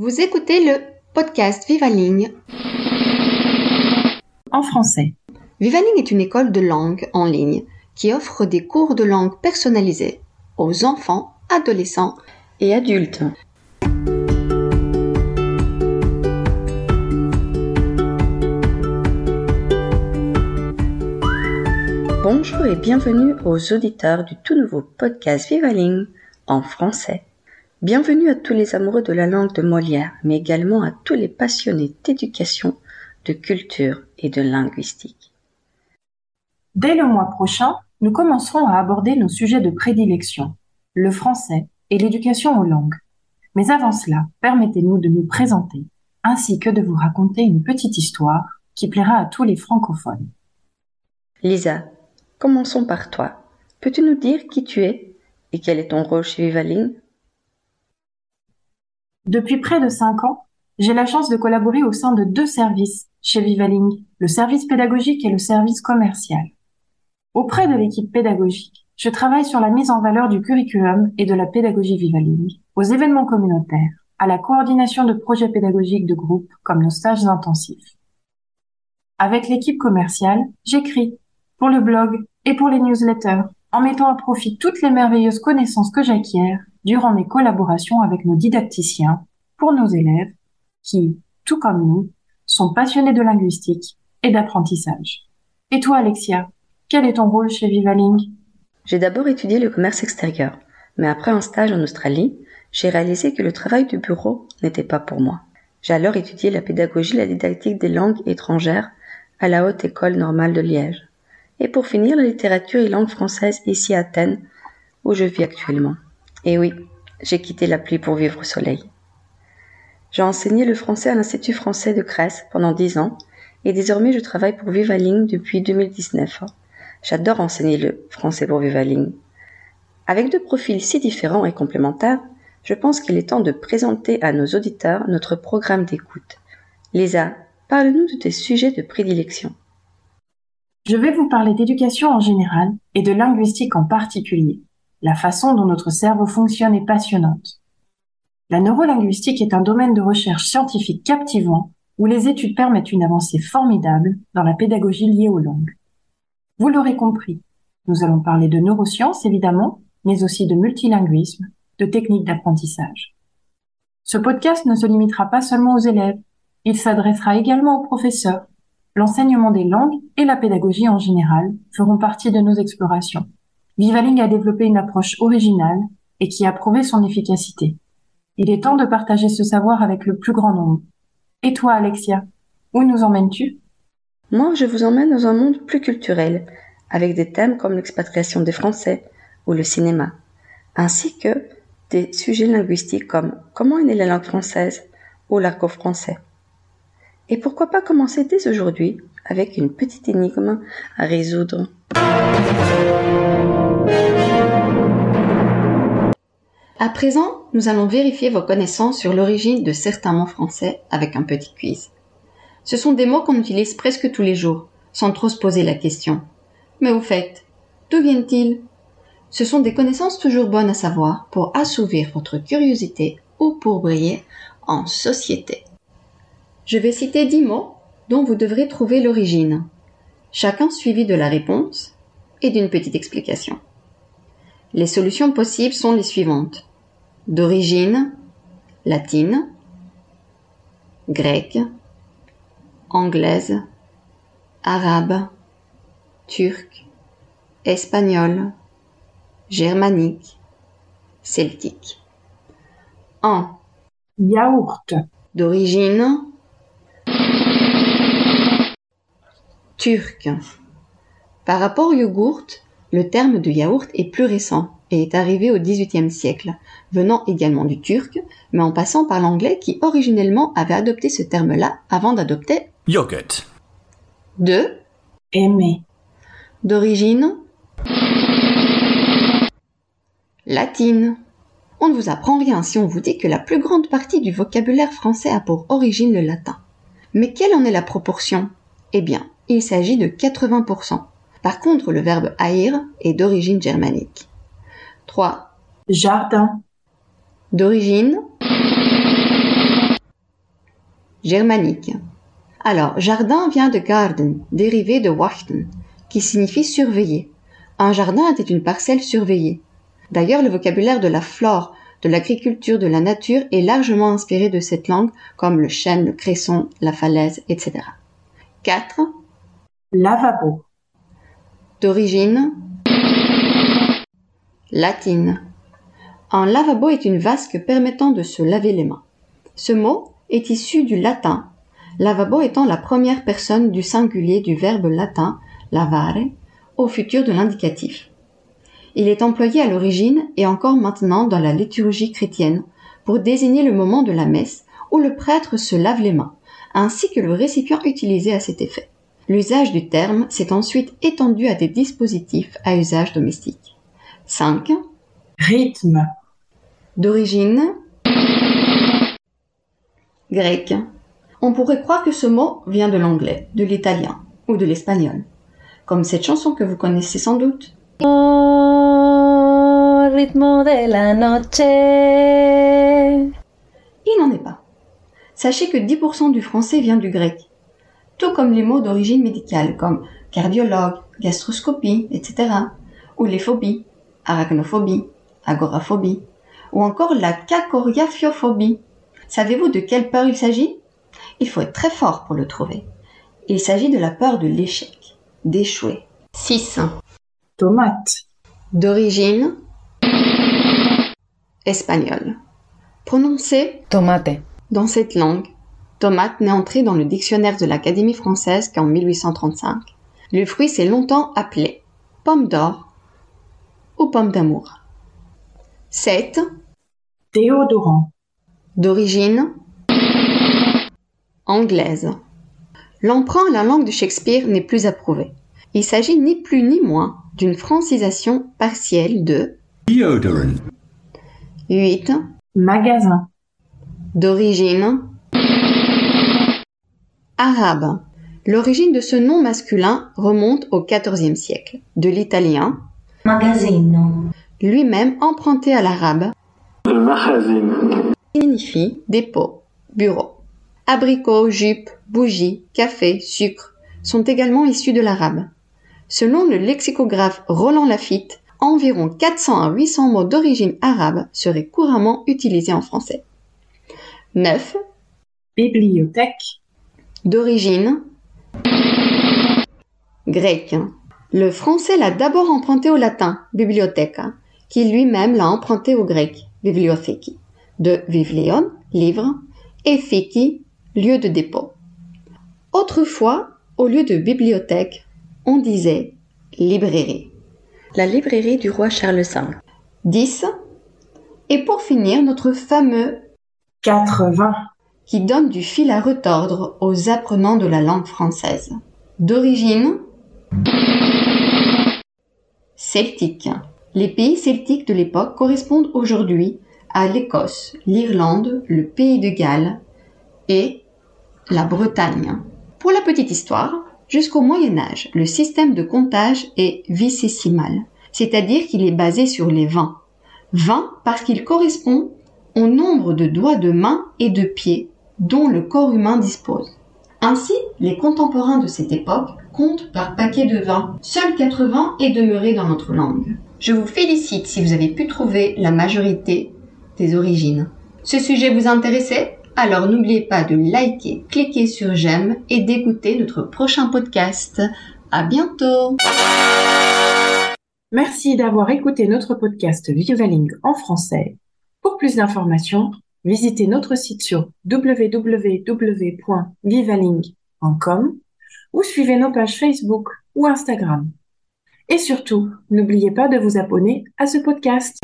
Vous écoutez le podcast Vivaling en français. Vivaling est une école de langue en ligne qui offre des cours de langue personnalisés aux enfants, adolescents et adultes. Bonjour et bienvenue aux auditeurs du tout nouveau podcast Vivaling en français. Bienvenue à tous les amoureux de la langue de Molière, mais également à tous les passionnés d'éducation, de culture et de linguistique. Dès le mois prochain, nous commencerons à aborder nos sujets de prédilection, le français et l'éducation aux langues. Mais avant cela, permettez-nous de nous présenter, ainsi que de vous raconter une petite histoire qui plaira à tous les francophones. Lisa, commençons par toi. Peux-tu nous dire qui tu es et quel est ton rôle chez Vivaline depuis près de cinq ans, j'ai la chance de collaborer au sein de deux services chez Vivaling, le service pédagogique et le service commercial. Auprès de l'équipe pédagogique, je travaille sur la mise en valeur du curriculum et de la pédagogie Vivaling, aux événements communautaires, à la coordination de projets pédagogiques de groupe comme nos stages intensifs. Avec l'équipe commerciale, j'écris pour le blog et pour les newsletters, en mettant à profit toutes les merveilleuses connaissances que j'acquiers durant mes collaborations avec nos didacticiens pour nos élèves qui, tout comme nous, sont passionnés de linguistique et d'apprentissage. Et toi, Alexia, quel est ton rôle chez Vivaling? J'ai d'abord étudié le commerce extérieur, mais après un stage en Australie, j'ai réalisé que le travail du bureau n'était pas pour moi. J'ai alors étudié la pédagogie et la didactique des langues étrangères à la Haute École normale de Liège. Et pour finir, la littérature et langue française ici à Athènes, où je vis actuellement. Et oui, j'ai quitté la pluie pour vivre au soleil. J'ai enseigné le français à l'Institut français de Crèce pendant dix ans et désormais je travaille pour Vivaling depuis 2019. J'adore enseigner le français pour Vivaling. Avec deux profils si différents et complémentaires, je pense qu'il est temps de présenter à nos auditeurs notre programme d'écoute. Lisa, parle-nous de tes sujets de prédilection. Je vais vous parler d'éducation en général et de linguistique en particulier. La façon dont notre cerveau fonctionne est passionnante. La neurolinguistique est un domaine de recherche scientifique captivant où les études permettent une avancée formidable dans la pédagogie liée aux langues. Vous l'aurez compris, nous allons parler de neurosciences évidemment, mais aussi de multilinguisme, de techniques d'apprentissage. Ce podcast ne se limitera pas seulement aux élèves, il s'adressera également aux professeurs. L'enseignement des langues et la pédagogie en général feront partie de nos explorations. Vivaling a développé une approche originale et qui a prouvé son efficacité. Il est temps de partager ce savoir avec le plus grand nombre. Et toi, Alexia, où nous emmènes-tu? Moi, je vous emmène dans un monde plus culturel, avec des thèmes comme l'expatriation des Français ou le cinéma, ainsi que des sujets linguistiques comme comment est née la langue française ou l'argot français. Et pourquoi pas commencer dès aujourd'hui avec une petite énigme à résoudre. À présent, nous allons vérifier vos connaissances sur l'origine de certains mots français avec un petit quiz. Ce sont des mots qu'on utilise presque tous les jours, sans trop se poser la question. Mais au fait, d'où viennent-ils? Ce sont des connaissances toujours bonnes à savoir pour assouvir votre curiosité ou pour briller en société. Je vais citer dix mots dont vous devrez trouver l'origine, chacun suivi de la réponse et d'une petite explication. Les solutions possibles sont les suivantes d'origine latine, grecque, anglaise, arabe, turque, espagnole, germanique, celtique. 1. Yaourt. D'origine turque. Par rapport au yogourt, le terme de yaourt est plus récent et est arrivé au XVIIIe siècle, venant également du turc, mais en passant par l'anglais qui originellement avait adopté ce terme-là avant d'adopter yogurt. 2. Aimer. D'origine latine. On ne vous apprend rien si on vous dit que la plus grande partie du vocabulaire français a pour origine le latin. Mais quelle en est la proportion? Eh bien, il s'agit de 80%. Par contre, le verbe haïr est d'origine germanique. 3. Jardin. D'origine germanique. Alors, jardin vient de garden, dérivé de wachten, qui signifie surveiller. Un jardin était une parcelle surveillée. D'ailleurs, le vocabulaire de la flore, de l'agriculture, de la nature est largement inspiré de cette langue, comme le chêne, le cresson, la falaise, etc. 4. Lavabo. D'origine latine. Un lavabo est une vasque permettant de se laver les mains. Ce mot est issu du latin, lavabo étant la première personne du singulier du verbe latin lavare au futur de l'indicatif. Il est employé à l'origine et encore maintenant dans la liturgie chrétienne pour désigner le moment de la messe où le prêtre se lave les mains, ainsi que le récipient utilisé à cet effet. L'usage du terme s'est ensuite étendu à des dispositifs à usage domestique. 5. Rythme. D'origine grec. On pourrait croire que ce mot vient de l'anglais, de l'italien ou de l'espagnol, comme cette chanson que vous connaissez sans doute. ritmo de la noche. Il n'en est pas. Sachez que 10% du français vient du grec, tout comme les mots d'origine médicale comme cardiologue, gastroscopie, etc., ou les phobies, arachnophobie, agoraphobie, ou encore la cacoriaphiophobie. Savez-vous de quelle peur il s'agit? Il faut être très fort pour le trouver. Il s'agit de la peur de l'échec, d'échouer. 6. Tomate. D'origine espagnole. Prononcé Tomate. dans cette langue, tomate n'est entré dans le dictionnaire de l'Académie française qu'en 1835. Le fruit s'est longtemps appelé pomme d'or ou pomme d'amour. 7. Déodorant. D'origine anglaise. L'emprunt à la langue de Shakespeare n'est plus approuvé. Il s'agit ni plus ni moins d'une francisation partielle de deodorant, 8. Magasin. D'origine arabe. L'origine de ce nom masculin remonte au XIVe siècle, de l'italien, Magazzino, lui-même emprunté à l'arabe, signifie dépôt, bureau. Abricots, jupes, bougies, café, sucre sont également issus de l'arabe. Selon le lexicographe Roland Lafitte, environ 400 à 800 mots d'origine arabe seraient couramment utilisés en français. 9. Bibliothèque. D'origine grecque. Le français l'a d'abord emprunté au latin, bibliotheca, qui lui-même l'a emprunté au grec, bibliotheki, de vivleon, livre, et theki, lieu de dépôt. Autrefois, au lieu de bibliothèque, on disait librairie. La librairie du roi Charles V. 10. Et pour finir, notre fameux 80. qui donne du fil à retordre aux apprenants de la langue française. D'origine celtique. Les pays celtiques de l'époque correspondent aujourd'hui à l'Écosse, l'Irlande, le pays de Galles et la Bretagne. Pour la petite histoire, jusqu'au Moyen Âge, le système de comptage est vicésimal, c'est-à-dire qu'il est basé sur les 20. 20 parce qu'il correspond au nombre de doigts de main et de pieds dont le corps humain dispose. Ainsi, les contemporains de cette époque comptent par paquet de 20. Seul 80 est demeuré dans notre langue. Je vous félicite si vous avez pu trouver la majorité des origines. Ce sujet vous intéressait? Alors n'oubliez pas de liker, cliquer sur j'aime et d'écouter notre prochain podcast. À bientôt Merci d'avoir écouté notre podcast Vivaling en français. Pour plus d'informations, visitez notre site sur www.vivaling.com ou suivez nos pages Facebook ou Instagram. Et surtout, n'oubliez pas de vous abonner à ce podcast.